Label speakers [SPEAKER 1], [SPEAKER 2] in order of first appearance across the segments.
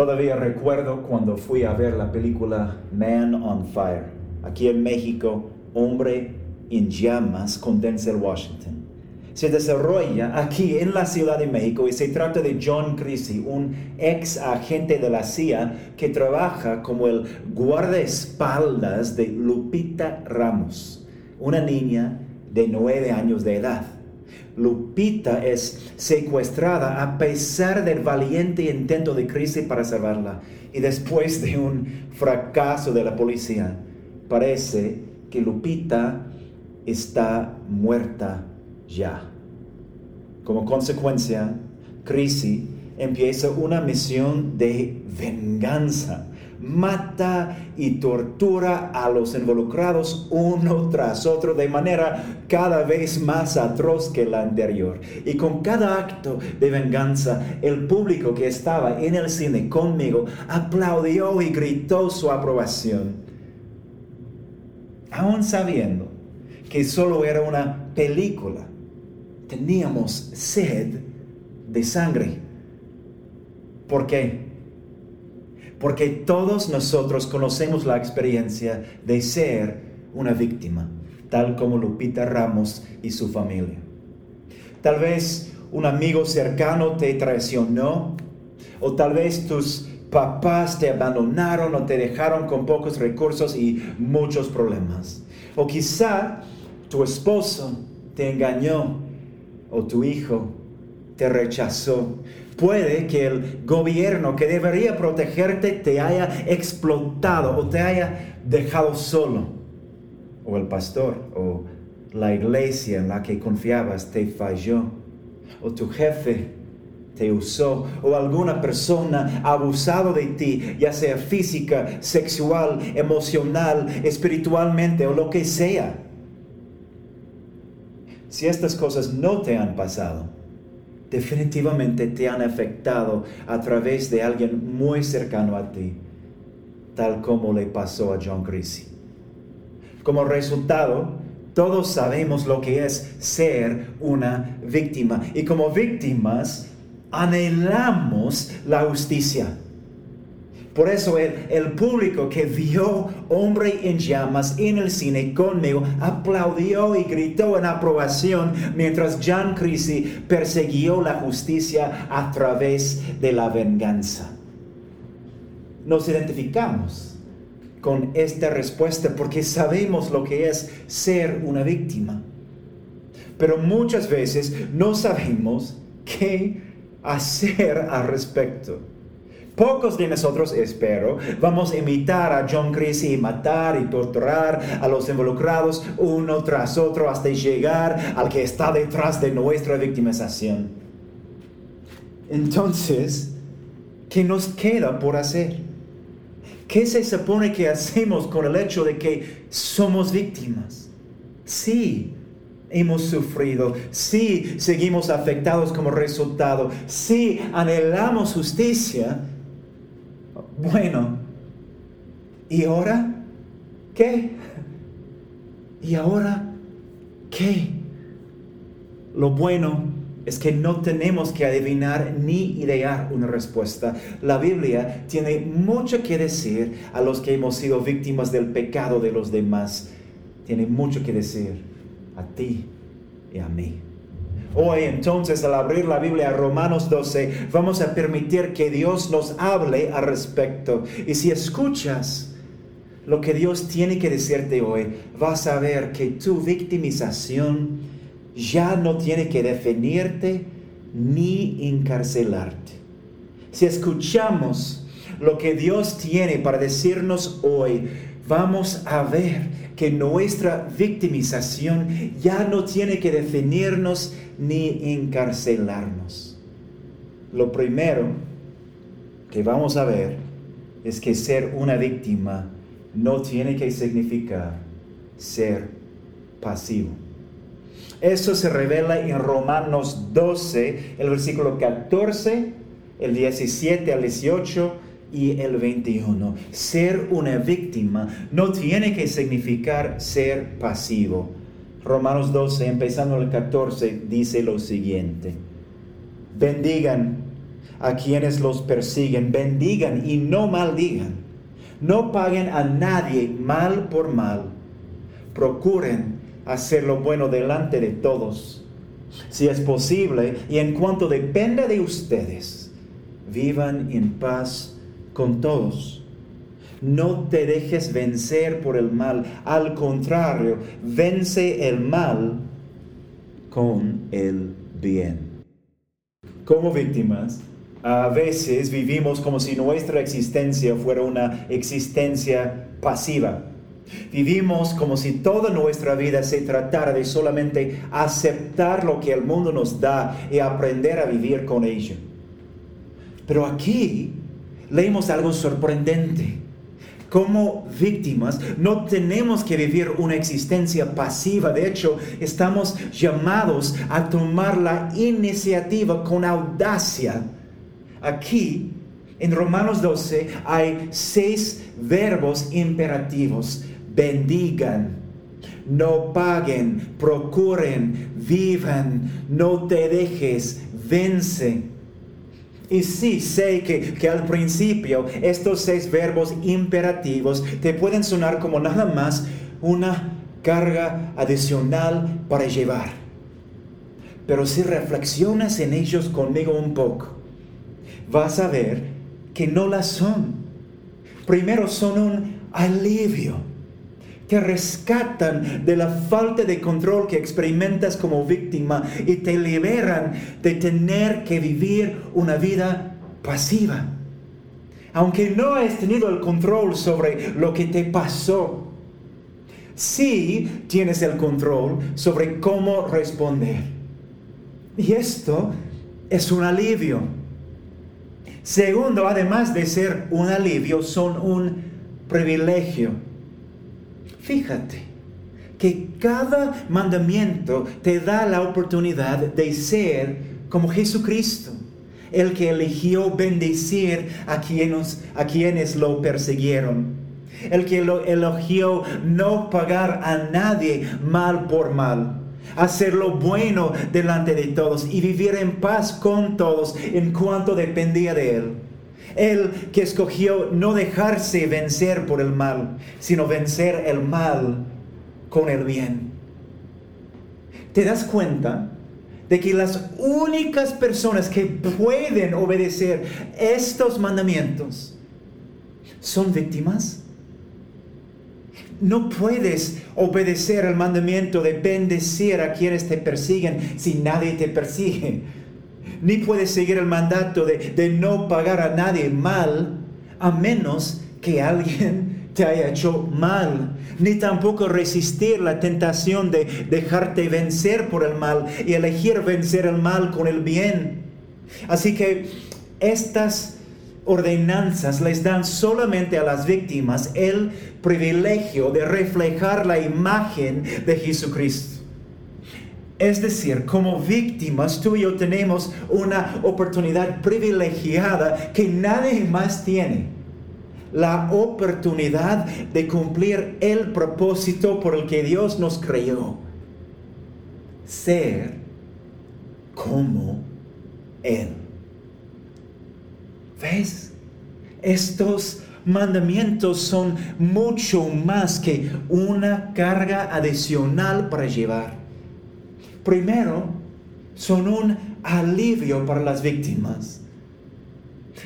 [SPEAKER 1] Todavía recuerdo cuando fui a ver la película Man on Fire, aquí en México, Hombre en Llamas con Denzel Washington. Se desarrolla aquí en la Ciudad de México y se trata de John Creasy, un ex agente de la CIA que trabaja como el guardaespaldas de Lupita Ramos, una niña de nueve años de edad. Lupita es secuestrada a pesar del valiente intento de Chrissy para salvarla. Y después de un fracaso de la policía, parece que Lupita está muerta ya. Como consecuencia, Chrissy empieza una misión de venganza mata y tortura a los involucrados uno tras otro de manera cada vez más atroz que la anterior. Y con cada acto de venganza, el público que estaba en el cine conmigo aplaudió y gritó su aprobación. Aún sabiendo que solo era una película, teníamos sed de sangre. ¿Por qué? Porque todos nosotros conocemos la experiencia de ser una víctima, tal como Lupita Ramos y su familia. Tal vez un amigo cercano te traicionó, o tal vez tus papás te abandonaron o te dejaron con pocos recursos y muchos problemas. O quizá tu esposo te engañó o tu hijo te rechazó puede que el gobierno que debería protegerte te haya explotado o te haya dejado solo. O el pastor o la iglesia en la que confiabas te falló. O tu jefe te usó. O alguna persona ha abusado de ti, ya sea física, sexual, emocional, espiritualmente o lo que sea. Si estas cosas no te han pasado, definitivamente te han afectado a través de alguien muy cercano a ti, tal como le pasó a John Creasy. Como resultado, todos sabemos lo que es ser una víctima y como víctimas anhelamos la justicia. Por eso el, público que vio Hombre en Llamas en el cine conmigo aplaudió y gritó en aprobación mientras John Creasy persiguió la justicia a través de la venganza. Nos identificamos con esta respuesta porque sabemos lo que es ser una víctima. Pero muchas veces no sabemos qué hacer al respecto. Pocos de nosotros, espero, vamos a imitar a John Creasy y matar y torturar a los involucrados uno tras otro hasta llegar al que está detrás de nuestra victimización. Entonces, ¿qué nos queda por hacer? ¿Qué se supone que hacemos con el hecho de que somos víctimas? Sí, hemos sufrido, sí seguimos afectados como resultado, sí anhelamos justicia, bueno, ¿y ahora qué? ¿Y ahora qué? Lo bueno es que no tenemos que adivinar ni idear una respuesta. La Biblia tiene mucho que decir a los que hemos sido víctimas del pecado de los demás. Tiene mucho que decir a ti y a mí. Hoy entonces al abrir la Biblia a Romanos 12 vamos a permitir que Dios nos hable al respecto. Y si escuchas lo que Dios tiene que decirte hoy, vas a ver que tu victimización ya no tiene que definirte ni encarcelarte. Si escuchamos lo que Dios tiene para decirnos hoy, vamos a ver que nuestra victimización ya no tiene que definirnos ni encarcelarnos. Lo primero que vamos a ver es que ser una víctima no tiene que significar ser pasivo. Eso se revela en Romanos 12, el versículo 14, el 17 al 18 y el 21. Ser una víctima no tiene que significar ser pasivo. Romanos 12, empezando el 14, dice lo siguiente. Bendigan a quienes los persiguen, bendigan y no maldigan. No paguen a nadie mal por mal. Procuren hacer lo bueno delante de todos. Si es posible y en cuanto dependa de ustedes, vivan en paz con todos. No te dejes vencer por el mal, al contrario, vence el mal con el bien. Como víctimas, a veces vivimos como si nuestra existencia fuera una existencia pasiva. Vivimos como si toda nuestra vida se tratara de solamente aceptar lo que el mundo nos da y aprender a vivir con ello. Pero aquí leemos algo sorprendente. Como víctimas no tenemos que vivir una existencia pasiva. De hecho, estamos llamados a tomar la iniciativa con audacia. Aquí, en Romanos 12, hay seis verbos imperativos. Bendigan, no paguen, procuren, vivan, no te dejes, vence. Y sí, sé que, que, al principio estos seis verbos imperativos te pueden sonar como nada más una carga adicional para llevar. Pero si reflexionas en ellos conmigo un poco, vas a ver que no las son. Primero son un alivio te rescatan de la falta de control que experimentas como víctima y te liberan de tener que vivir una vida pasiva. Aunque no has tenido el control sobre lo que te pasó, sí tienes el control sobre cómo responder. Y esto es un alivio. Segundo, además de ser un alivio, son un privilegio. Fíjate que cada mandamiento te da la oportunidad de ser como Jesucristo, el que eligió bendecir a quienes, a quienes lo persiguieron, el que lo eligió no pagar a nadie mal por mal, hacer lo bueno delante de todos y vivir en paz con todos en cuanto dependía de él. Él que escogió no dejarse vencer por el mal, sino vencer el mal con el bien. ¿Te das cuenta de que las únicas personas que pueden obedecer estos mandamientos son víctimas? No puedes obedecer el mandamiento de bendecir a quienes te persiguen si nadie te persigue ni puedes seguir el mandato de, no pagar a nadie mal a menos que alguien te haya hecho mal, ni tampoco resistir la tentación de dejarte vencer por el mal y elegir vencer el mal con el bien. Así que estas ordenanzas les dan solamente a las víctimas el privilegio de reflejar la imagen de Jesucristo. Es decir, como víctimas, tú y yo tenemos una oportunidad privilegiada que nadie más tiene. La oportunidad de cumplir el propósito por el que Dios nos creó. Ser como Él. ¿Ves? Estos mandamientos son mucho más que una carga adicional para llevar Primero, son un alivio para las víctimas.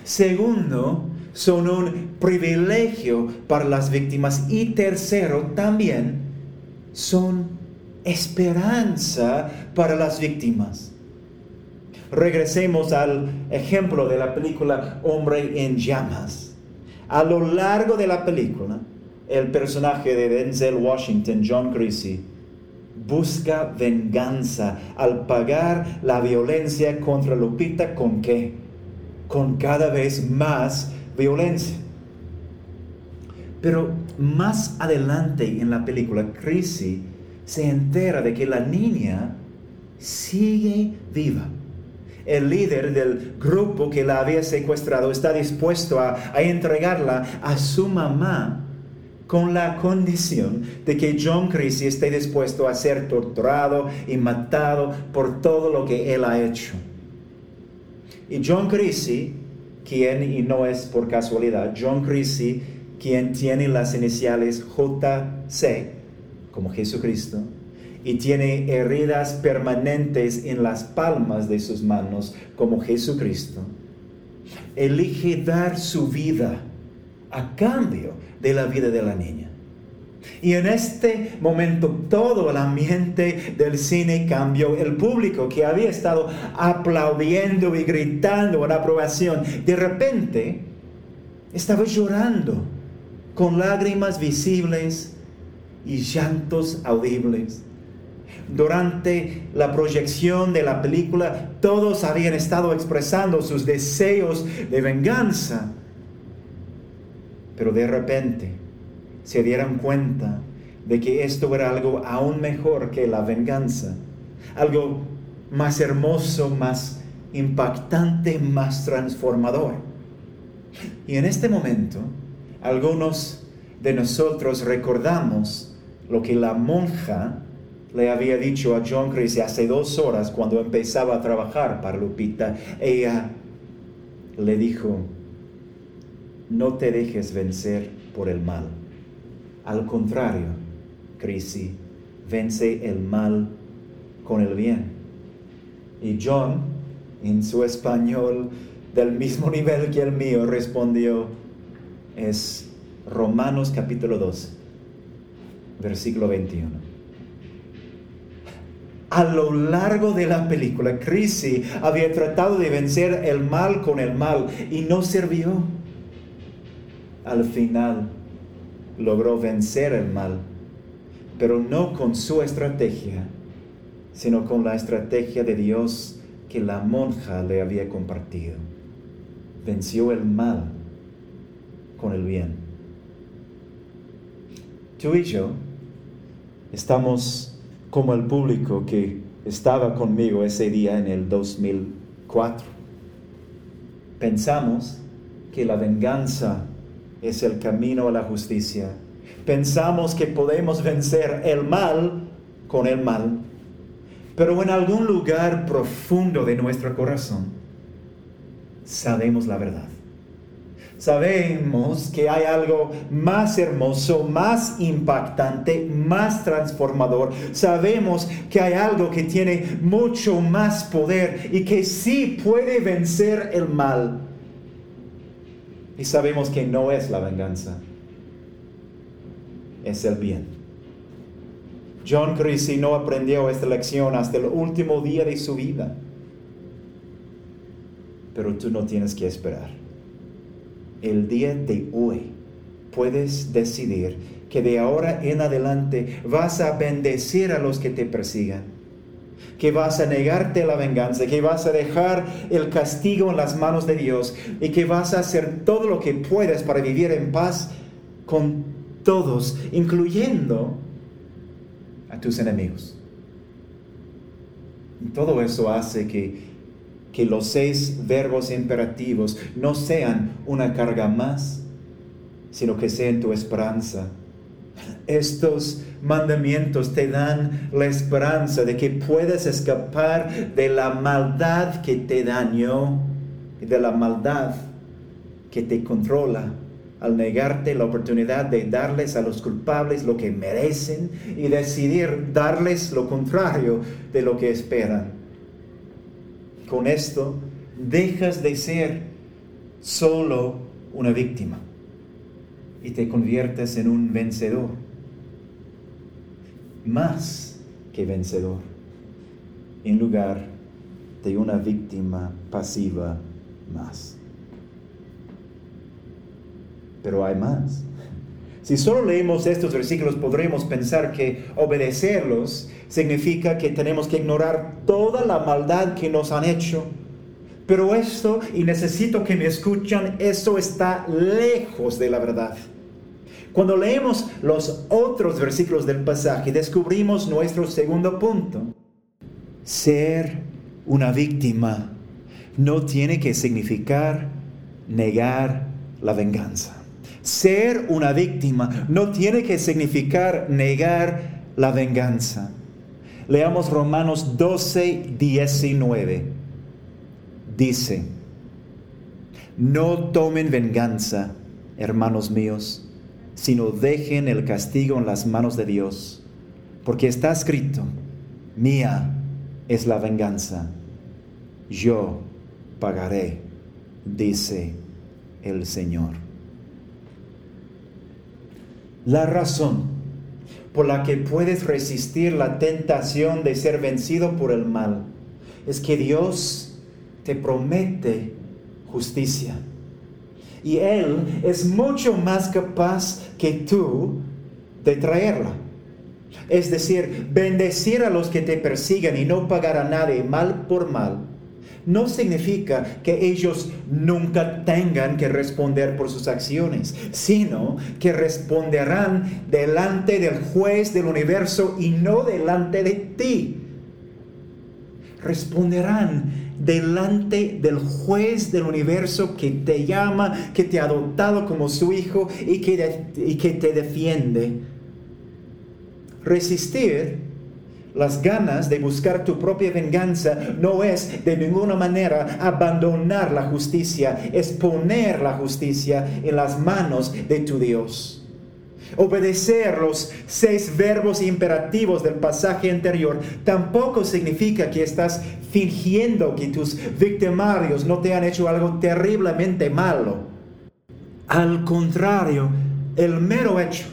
[SPEAKER 1] Segundo, son un privilegio para las víctimas. Y tercero, también son esperanza para las víctimas. Regresemos al ejemplo de la película Hombre en llamas. A lo largo de la película, el personaje de Denzel Washington, John Creasy, busca venganza al pagar la violencia contra Lupita con qué? Con cada vez más violencia. Pero más adelante en la película, Chrissy se entera de que la niña sigue viva. El líder del grupo que la había secuestrado está dispuesto a, a entregarla a su mamá con la condición de que John Christie esté dispuesto a ser torturado y matado por todo lo que él ha hecho. Y John Creasy, quien, y no es por casualidad, John Creasy, quien tiene las iniciales JC, como Jesucristo, y tiene heridas permanentes en las palmas de sus manos, como Jesucristo, elige dar su vida a cambio de la vida de la niña. Y en este momento todo el ambiente del cine cambió. El público que había estado aplaudiendo y gritando en aprobación, de repente estaba llorando con lágrimas visibles y llantos audibles. Durante la proyección de la película, todos habían estado expresando sus deseos de venganza. Pero de repente, se dieran cuenta de que esto era algo aún mejor que la venganza, algo más hermoso, más impactante, más transformador. Y en este momento, algunos de nosotros recordamos lo que la monja le había dicho a John Chris hace dos horas cuando empezaba a trabajar para Lupita. Ella le dijo, no te dejes vencer por el mal al contrario, Crisi, vence el mal con el bien. Y John, en su español del mismo nivel que el mío, respondió, es Romanos capítulo 12, versículo 21. A lo largo de la película, Crisi había tratado de vencer el mal con el mal y no sirvió. Al final, logró vencer el mal, pero no con su estrategia, sino con la estrategia de Dios que la monja le había compartido. Venció el mal con el bien. Tú y yo estamos como el público que estaba conmigo ese día en el 2004. Pensamos que la venganza es el camino a la justicia. Pensamos que podemos vencer el mal con el mal, pero en algún lugar profundo de nuestro corazón sabemos la verdad. Sabemos que hay algo más hermoso, más impactante, más transformador. Sabemos que hay algo que tiene mucho más poder y que sí puede vencer el mal. Y sabemos que no es la venganza, es el bien. John Creasy no aprendió esta lección hasta el último día de su vida. Pero tú no tienes que esperar. El día de hoy puedes decidir que de ahora en adelante vas a bendecir a los que te persigan que vas a negarte la venganza, que vas a dejar el castigo en las manos de Dios y que vas a hacer todo lo que puedes para vivir en paz con todos, incluyendo a tus enemigos. Y todo eso hace que, que los seis verbos imperativos no sean una carga más, sino que sean tu esperanza estos mandamientos te dan la esperanza de que puedes escapar de la maldad que te dañó y de la maldad que te controla al negarte la oportunidad de darles a los culpables lo que merecen y decidir darles lo contrario de lo que esperan. Con esto dejas de ser solo una víctima y te conviertes en un vencedor, más que vencedor, en lugar de una víctima pasiva más. Pero hay más. Si solo leemos estos versículos podremos pensar que obedecerlos significa que tenemos que ignorar toda la maldad que nos han hecho pero esto, y necesito que me escuchen, eso está lejos de la verdad. Cuando leemos los otros versículos del pasaje, descubrimos nuestro segundo punto. Ser una víctima no tiene que significar negar la venganza. Ser una víctima no tiene que significar negar la venganza. Leamos Romanos 12, 19 dice, No tomen venganza, hermanos míos, sino dejen el castigo en las manos de Dios, porque está escrito, mía es la venganza, yo pagaré, dice el Señor. La razón por la que puedes resistir la tentación de ser vencido por el mal es que Dios te promete justicia. Y Él es mucho más capaz que tú de traerla. Es decir, bendecir a los que te persigan y no pagar a nadie mal por mal no significa que ellos nunca tengan que responder por sus acciones, sino que responderán delante del juez del universo y no delante de ti. Responderán delante del juez del universo que te llama, que te ha adoptado como su hijo y que, y que te defiende. Resistir las ganas de buscar tu propia venganza no es de ninguna manera abandonar la justicia, es poner la justicia en las manos de tu Dios. Obedecer los seis verbos imperativos del pasaje anterior tampoco significa que estás fingiendo que tus victimarios no te han hecho algo terriblemente malo. Al contrario, el mero hecho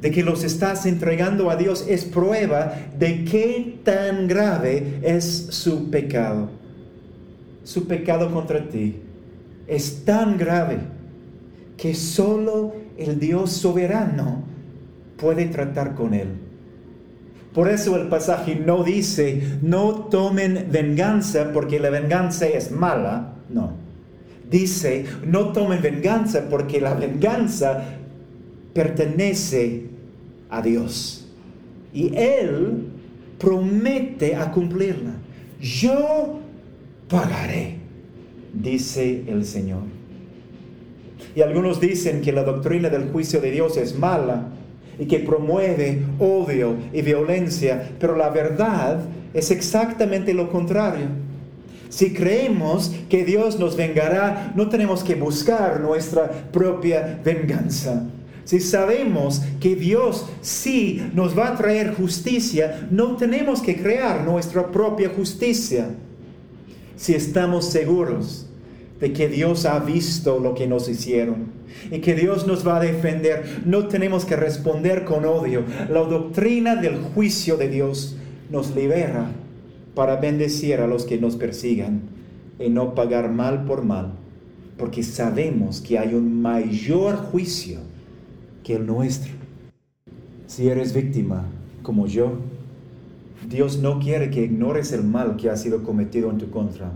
[SPEAKER 1] de que los estás entregando a Dios es prueba de qué tan grave es su pecado. Su pecado contra ti es tan grave que solo el Dios soberano puede tratar con él. Por eso el pasaje no dice, no tomen venganza porque la venganza es mala. No. Dice, no tomen venganza porque la venganza pertenece a Dios. Y Él promete a cumplirla. Yo pagaré, dice el Señor. Y algunos dicen que la doctrina del juicio de Dios es mala y que promueve odio y violencia, pero la verdad es exactamente lo contrario. Si creemos que Dios nos vengará, no tenemos que buscar nuestra propia venganza. Si sabemos que Dios sí nos va a traer justicia, no tenemos que crear nuestra propia justicia. Si estamos seguros de que Dios ha visto lo que nos hicieron y que Dios nos va a defender, no tenemos que responder con odio. La doctrina del juicio de Dios nos libera para bendecir a los que nos persigan y no pagar mal por mal, porque sabemos que hay un mayor juicio que el nuestro. Si eres víctima como yo, Dios no quiere que ignores el mal que ha sido cometido en tu contra.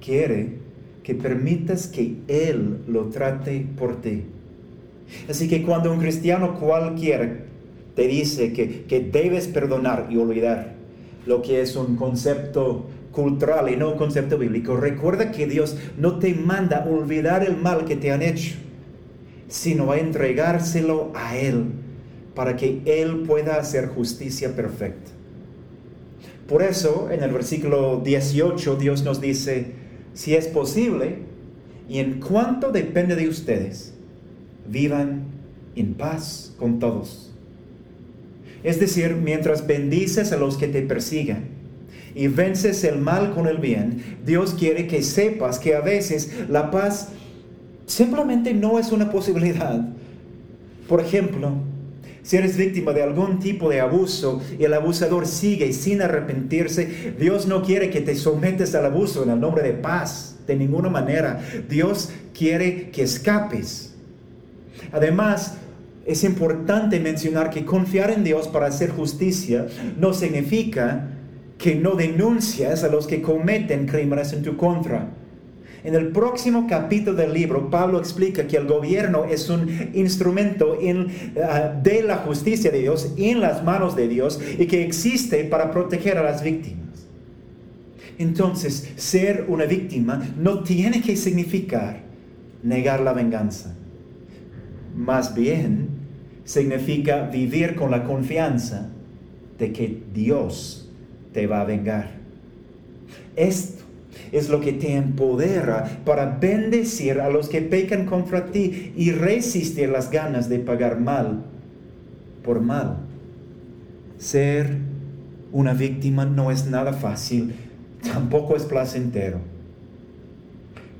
[SPEAKER 1] Quiere que permitas que Él lo trate por ti. Así que cuando un cristiano cualquiera te dice que, que debes perdonar y olvidar, lo que es un concepto cultural y no un concepto bíblico, recuerda que Dios no te manda olvidar el mal que te han hecho sino a entregárselo a Él para que Él pueda hacer justicia perfecta. Por eso en el versículo 18 Dios nos dice, si es posible, y en cuanto depende de ustedes, vivan en paz con todos. Es decir, mientras bendices a los que te persigan y vences el mal con el bien, Dios quiere que sepas que a veces la paz simplemente no es una posibilidad. Por ejemplo, si eres víctima de algún tipo de abuso y el abusador sigue sin arrepentirse, Dios no quiere que te sometes al abuso en el nombre de paz, de ninguna manera. Dios quiere que escapes. Además, es importante mencionar que confiar en Dios para hacer justicia no significa que no denuncias a los que cometen crímenes en tu contra. En el próximo capítulo del libro, Pablo explica que el gobierno es un instrumento ah, de la justicia de Dios en las manos de Dios y que existe para proteger a las víctimas. Entonces, ser una víctima no tiene que significar negar la venganza. Más bien, significa vivir con la confianza de que Dios te va a vengar. Esto es lo que te empodera para bendecir a los que pecan contra ti y resistir las ganas de pagar mal por mal. Ser una víctima no es nada fácil, tampoco es placentero.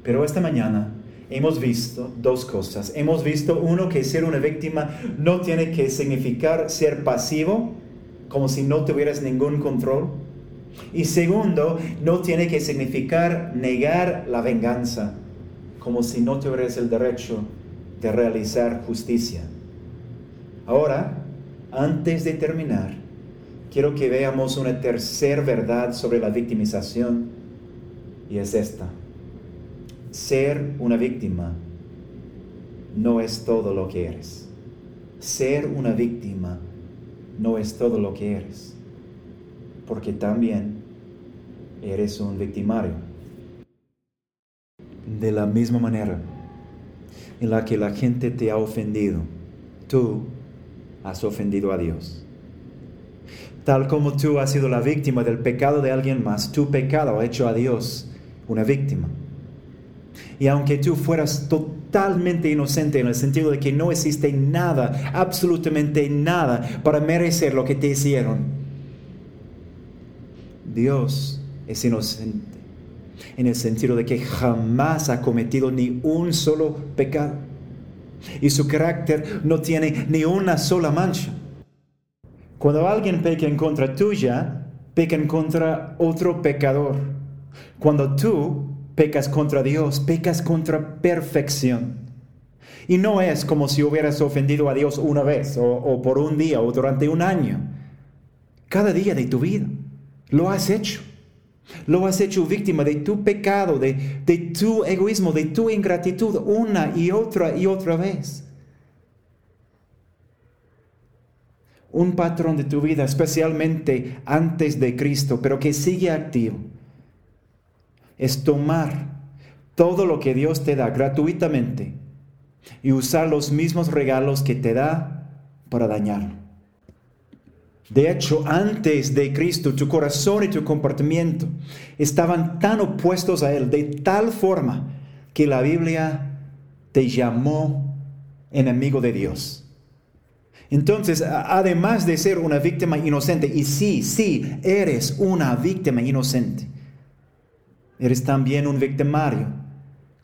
[SPEAKER 1] Pero esta mañana hemos visto dos cosas. Hemos visto uno que ser una víctima no tiene que significar ser pasivo, como si no tuvieras ningún control. Y segundo, no tiene que significar negar la venganza, como si no tuvieras el derecho de realizar justicia. Ahora, antes de terminar, quiero que veamos una tercera verdad sobre la victimización y es esta. Ser una víctima no es todo lo que eres. Ser una víctima no es todo lo que eres, porque también eres un victimario. De la misma manera en la que la gente te ha ofendido, tú has ofendido a Dios. Tal como tú has sido la víctima del pecado de alguien más, tu pecado ha hecho a Dios una víctima. Y aunque tú fueras totalmente inocente en el sentido de que no existe nada, absolutamente nada, para merecer lo que te hicieron, Dios es inocente en el sentido de que jamás ha cometido ni un solo pecado. Y su carácter no tiene ni una sola mancha. Cuando alguien peca en contra tuya, peca en contra otro pecador. Cuando tú pecas contra Dios, pecas contra perfección. Y no es como si hubieras ofendido a Dios una vez, o, por un día, o durante un año. Cada día de tu vida lo has hecho. Lo has hecho víctima de tu pecado, de, tu egoísmo, de tu ingratitud, una y otra y otra vez. Un patrón de tu vida, especialmente antes de Cristo, pero que sigue activo, es tomar todo lo que Dios te da gratuitamente y usar los mismos regalos que te da para dañarlo. De hecho, antes de Cristo, tu corazón y tu comportamiento estaban tan opuestos a Él, de tal forma que la Biblia te llamó enemigo de Dios. Entonces, además de ser una víctima inocente, y sí, sí, eres una víctima inocente, eres también un victimario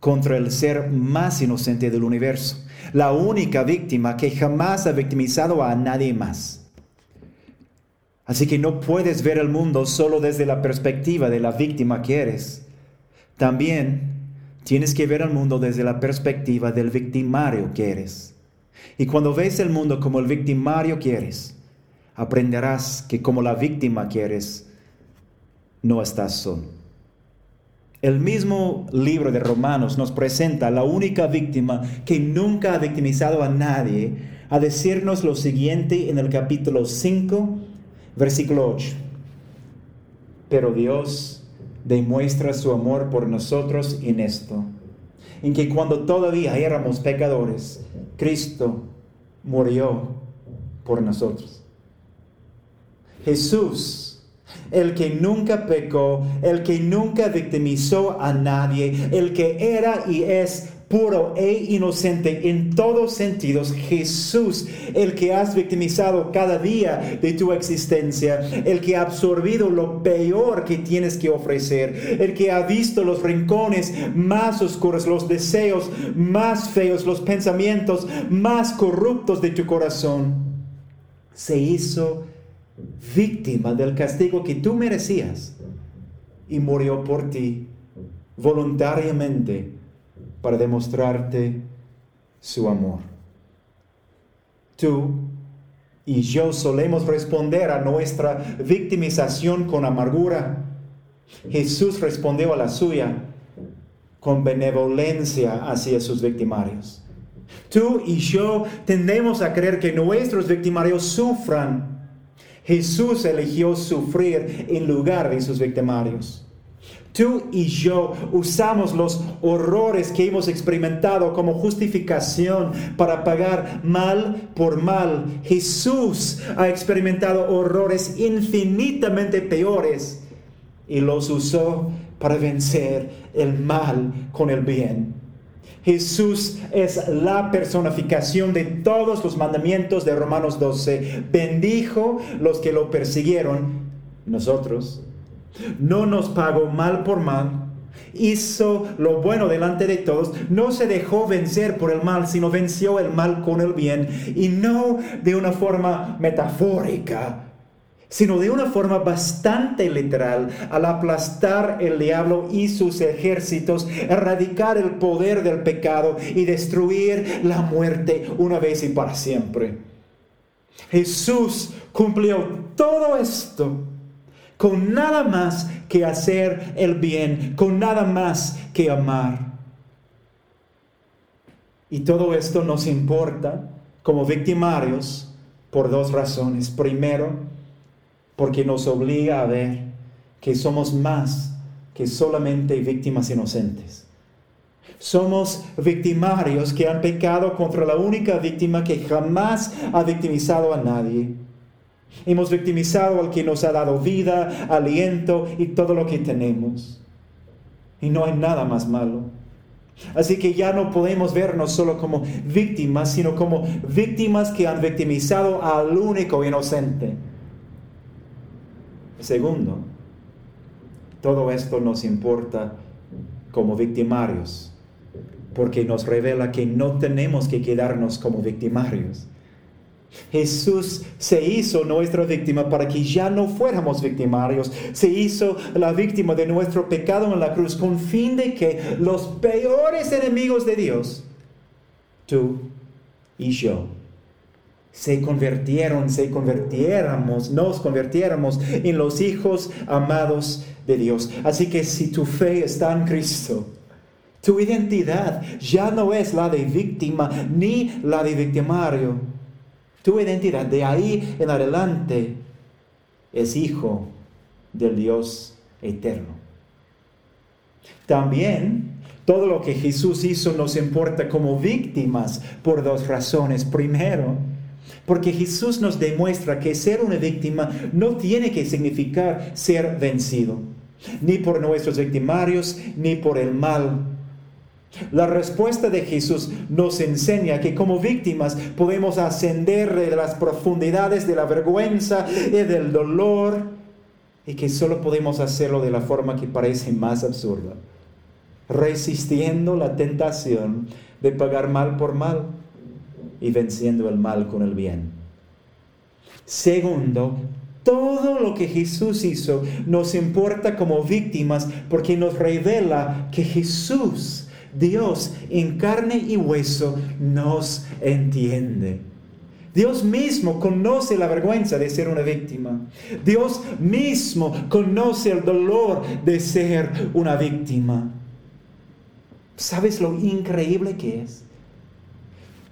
[SPEAKER 1] contra el ser más inocente del universo, la única víctima que jamás ha victimizado a nadie más. Así que no puedes ver el mundo solo desde la perspectiva de la víctima que eres. También tienes que ver el mundo desde la perspectiva del victimario que eres. Y cuando ves el mundo como el victimario que eres, aprenderás que como la víctima que eres, no estás solo. El mismo libro de Romanos nos presenta la única víctima que nunca ha victimizado a nadie, a decirnos lo siguiente en el capítulo 5 Versículo 8. Pero Dios demuestra su amor por nosotros en esto, en que cuando todavía éramos pecadores, Cristo murió por nosotros. Jesús, el que nunca pecó, el que nunca victimizó a nadie, el que era y es puro e inocente en todos sentidos, Jesús, el que has victimizado cada día de tu existencia, el que ha absorbido lo peor que tienes que ofrecer, el que ha visto los rincones más oscuros, los deseos más feos, los pensamientos más corruptos de tu corazón, se hizo víctima del castigo que tú merecías y murió por ti voluntariamente para demostrarte su amor. Tú y yo solemos responder a nuestra victimización con amargura. Jesús respondió a la suya con benevolencia hacia sus victimarios. Tú y yo tendemos a creer que nuestros victimarios sufran. Jesús eligió sufrir en lugar de sus victimarios. Tú y yo usamos los horrores que hemos experimentado como justificación para pagar mal por mal. Jesús ha experimentado horrores infinitamente peores y los usó para vencer el mal con el bien. Jesús es la personificación de todos los mandamientos de Romanos 12. Bendijo los que lo persiguieron, nosotros. No nos pagó mal por mal. Hizo lo bueno delante de todos. No se dejó vencer por el mal, sino venció el mal con el bien. Y no de una forma metafórica, sino de una forma bastante literal, al aplastar el diablo y sus ejércitos, erradicar el poder del pecado y destruir la muerte una vez y para siempre. Jesús cumplió todo esto con nada más que hacer el bien, con nada más que amar. Y todo esto nos importa como victimarios por dos razones. Primero, porque nos obliga a ver que somos más que solamente víctimas inocentes. Somos victimarios que han pecado contra la única víctima que jamás ha victimizado a nadie. Hemos victimizado al que nos ha dado vida, aliento y todo lo que tenemos. Y no hay nada más malo. Así que ya no podemos vernos solo como víctimas, sino como víctimas que han victimizado al único inocente. Segundo, todo esto nos importa como victimarios, porque nos revela que no tenemos que quedarnos como victimarios. Jesús se hizo nuestra víctima para que ya no fuéramos victimarios. Se hizo la víctima de nuestro pecado en la cruz con fin de que los peores enemigos de Dios, tú y yo, se convirtieron, se convirtiéramos, nos convirtiéramos en los hijos amados de Dios. Así que si tu fe está en Cristo, tu identidad ya no es la de víctima ni la de victimario. Tu identidad de ahí en adelante es hijo del Dios eterno. También todo lo que Jesús hizo nos importa como víctimas por dos razones. Primero, porque Jesús nos demuestra que ser una víctima no tiene que significar ser vencido, ni por nuestros victimarios, ni por el mal. La respuesta de Jesús nos enseña que como víctimas podemos ascender de las profundidades de la vergüenza y del dolor y que solo podemos hacerlo de la forma que parece más absurda, resistiendo la tentación de pagar mal por mal y venciendo el mal con el bien. Segundo, todo lo que Jesús hizo nos importa como víctimas porque nos revela que Jesús, Dios en carne y hueso, nos entiende. Dios mismo conoce la vergüenza de ser una víctima. Dios mismo conoce el dolor de ser una víctima. ¿Sabes lo increíble que es?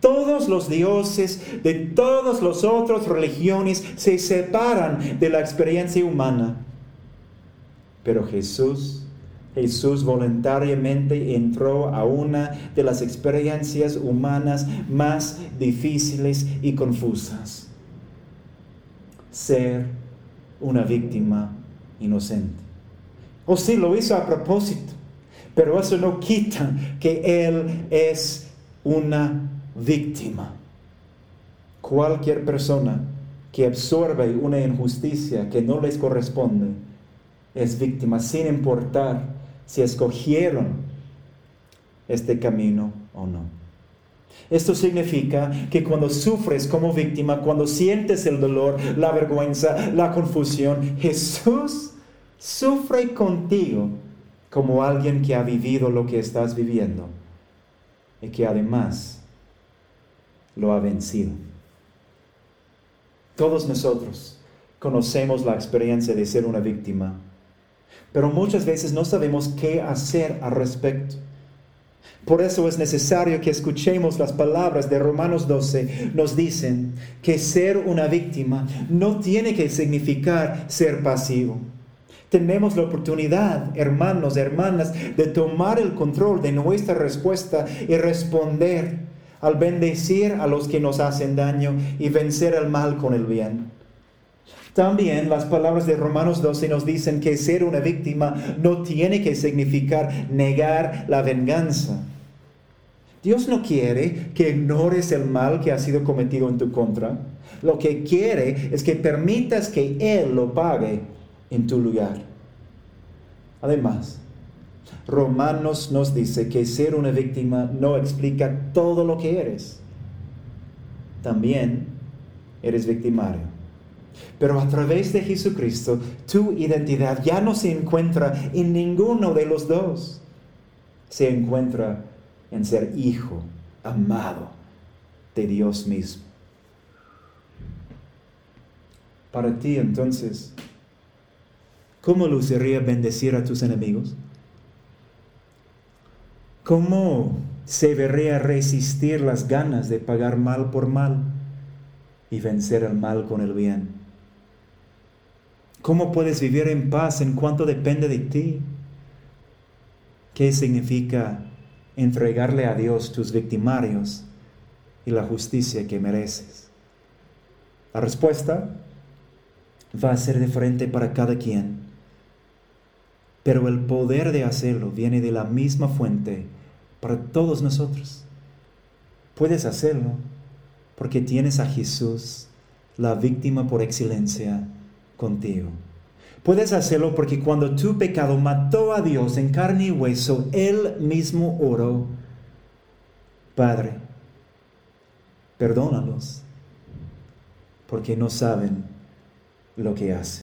[SPEAKER 1] Todos los dioses de todas las otras religiones se separan de la experiencia humana. Pero Jesús, Jesús voluntariamente entró a una de las experiencias humanas más difíciles y confusas. Ser una víctima inocente. O sí, lo hizo a propósito, pero eso no quita que Él es una víctima. Cualquier persona que absorbe una injusticia que no les corresponde es víctima sin importar si escogieron este camino o no. Esto significa que cuando sufres como víctima, cuando sientes el dolor, la vergüenza, la confusión, Jesús sufre contigo como alguien que ha vivido lo que estás viviendo y que además lo ha vencido. Todos nosotros conocemos la experiencia de ser una víctima, pero muchas veces no sabemos qué hacer al respecto. Por eso es necesario que escuchemos las palabras de Romanos 12. Nos dicen que ser una víctima no tiene que significar ser pasivo. Tenemos la oportunidad, hermanos, hermanas, de tomar el control de nuestra respuesta y responder al bendecir a los que nos hacen daño y vencer el mal con el bien. También las palabras de Romanos 12 nos dicen que ser una víctima no tiene que significar negar la venganza. Dios no quiere que ignores el mal que ha sido cometido en tu contra. Lo que quiere es que permitas que Él lo pague en tu lugar. Además, Romanos nos dice que ser una víctima no explica todo lo que eres. También eres victimario. Pero a través de Jesucristo, tu identidad ya no se encuentra en ninguno de los dos. Se encuentra en ser hijo amado de Dios mismo. Para ti entonces, ¿cómo luciría bendecir a tus enemigos? ¿Cómo se vería resistir las ganas de pagar mal por mal y vencer el mal con el bien? ¿Cómo puedes vivir en paz en cuanto depende de ti? ¿Qué significa entregarle a Dios tus victimarios y la justicia que mereces? La respuesta va a ser diferente para cada quien, pero el poder de hacerlo viene de la misma fuente para todos nosotros. Puedes hacerlo porque tienes a Jesús, la víctima por excelencia, contigo. Puedes hacerlo porque cuando tu pecado mató a Dios en carne y hueso, Él mismo oró, Padre, perdónalos, porque no saben lo que hacen.